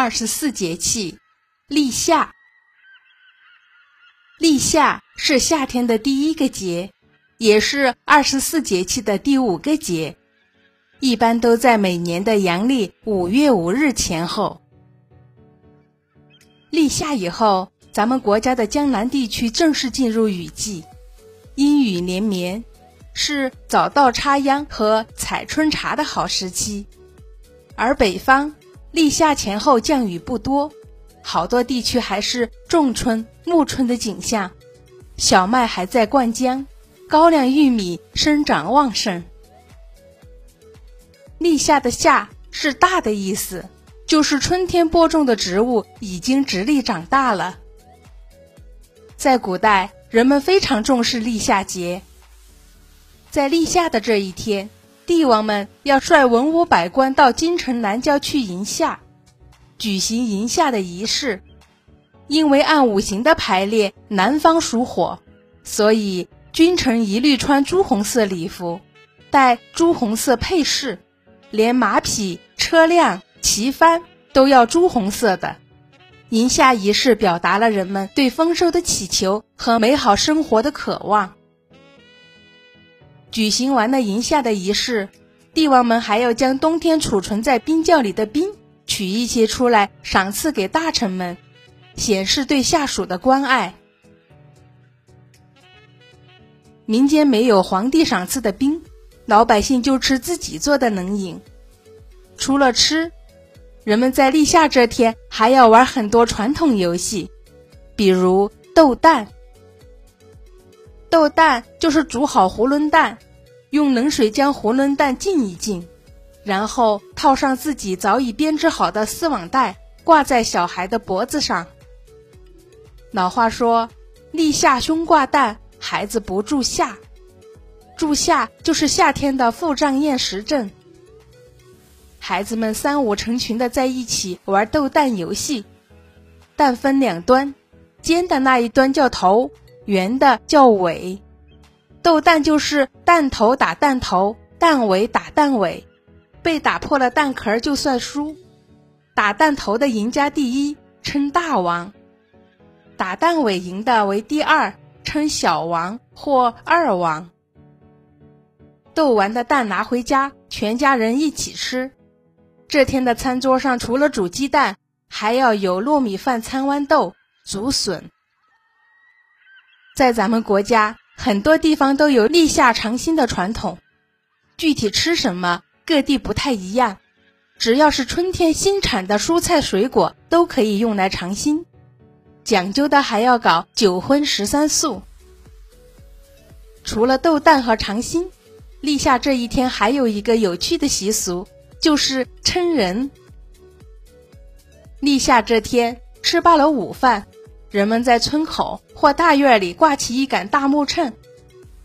二十四节气，立夏。立夏是夏天的第一个节，也是二十四节气的第五个节，一般都在每年的阳历五月五日前后。立夏以后，咱们国家的江南地区正式进入雨季，阴雨连绵，是早稻插秧和采春茶的好时期，而北方。立夏前后降雨不多，好多地区还是仲春、暮春的景象，小麦还在灌浆，高粱、玉米生长旺盛。立夏的“夏”是大的意思，就是春天播种的植物已经直立长大了。在古代，人们非常重视立夏节，在立夏的这一天。帝王们要率文武百官到京城南郊去迎夏，举行迎夏的仪式。因为按五行的排列，南方属火，所以君臣一律穿朱红色礼服，戴朱红色配饰，连马匹、车辆、旗帆都要朱红色的。迎夏仪式表达了人们对丰收的祈求和美好生活的渴望。举行完了迎夏的仪式，帝王们还要将冬天储存在冰窖里的冰取一些出来赏赐给大臣们，显示对下属的关爱。民间没有皇帝赏赐的冰，老百姓就吃自己做的冷饮。除了吃，人们在立夏这天还要玩很多传统游戏，比如斗蛋。斗蛋就是煮好囫囵蛋，用冷水将囫囵蛋浸一浸，然后套上自己早已编织好的丝网带，挂在小孩的脖子上。老话说：“立夏胸挂蛋，孩子不住夏。”住夏就是夏天的腹胀厌食症。孩子们三五成群的在一起玩斗蛋游戏，蛋分两端，尖的那一端叫头。圆的叫尾，斗蛋就是蛋头打蛋头，蛋尾打蛋尾，被打破了蛋壳就算输。打蛋头的赢家第一，称大王；打蛋尾赢的为第二，称小王或二王。斗完的蛋拿回家，全家人一起吃。这天的餐桌上除了煮鸡蛋，还要有糯米饭、餐豌豆、竹笋。在咱们国家，很多地方都有立夏尝新的传统。具体吃什么，各地不太一样。只要是春天新产的蔬菜水果，都可以用来尝新。讲究的还要搞九荤十三素。除了豆蛋和尝新，立夏这一天还有一个有趣的习俗，就是称人。立夏这天，吃罢了午饭。人们在村口或大院里挂起一杆大木秤，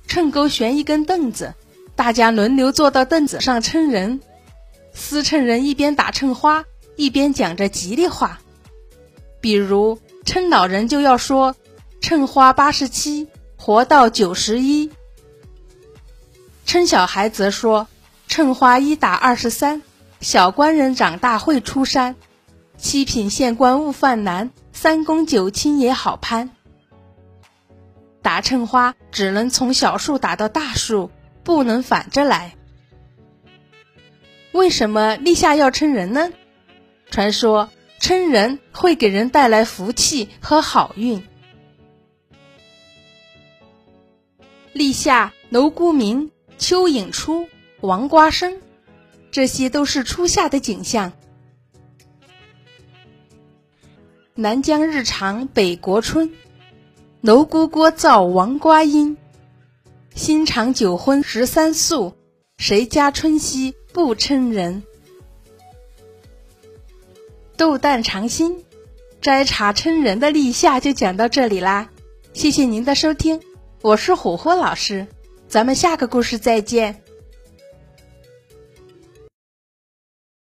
秤钩悬一根凳子，大家轮流坐到凳子上称人。司秤人一边打秤花，一边讲着吉利话，比如称老人就要说“称花八十七，活到九十一”；称小孩则说“称花一打二十三，小官人长大会出山，七品县官勿犯难”。三公九卿也好攀，打秤花只能从小树打到大树，不能反着来。为什么立夏要称人呢？传说称人会给人带来福气和好运。立夏蝼蛄鸣，蚯蚓出，王瓜生，这些都是初夏的景象。南疆日长北国春，蝼蛄聒噪王瓜音。新尝九荤十三素，谁家春夕不称人？斗蛋尝新，摘茶称人的立夏就讲到这里啦。谢谢您的收听，我是虎虎老师，咱们下个故事再见。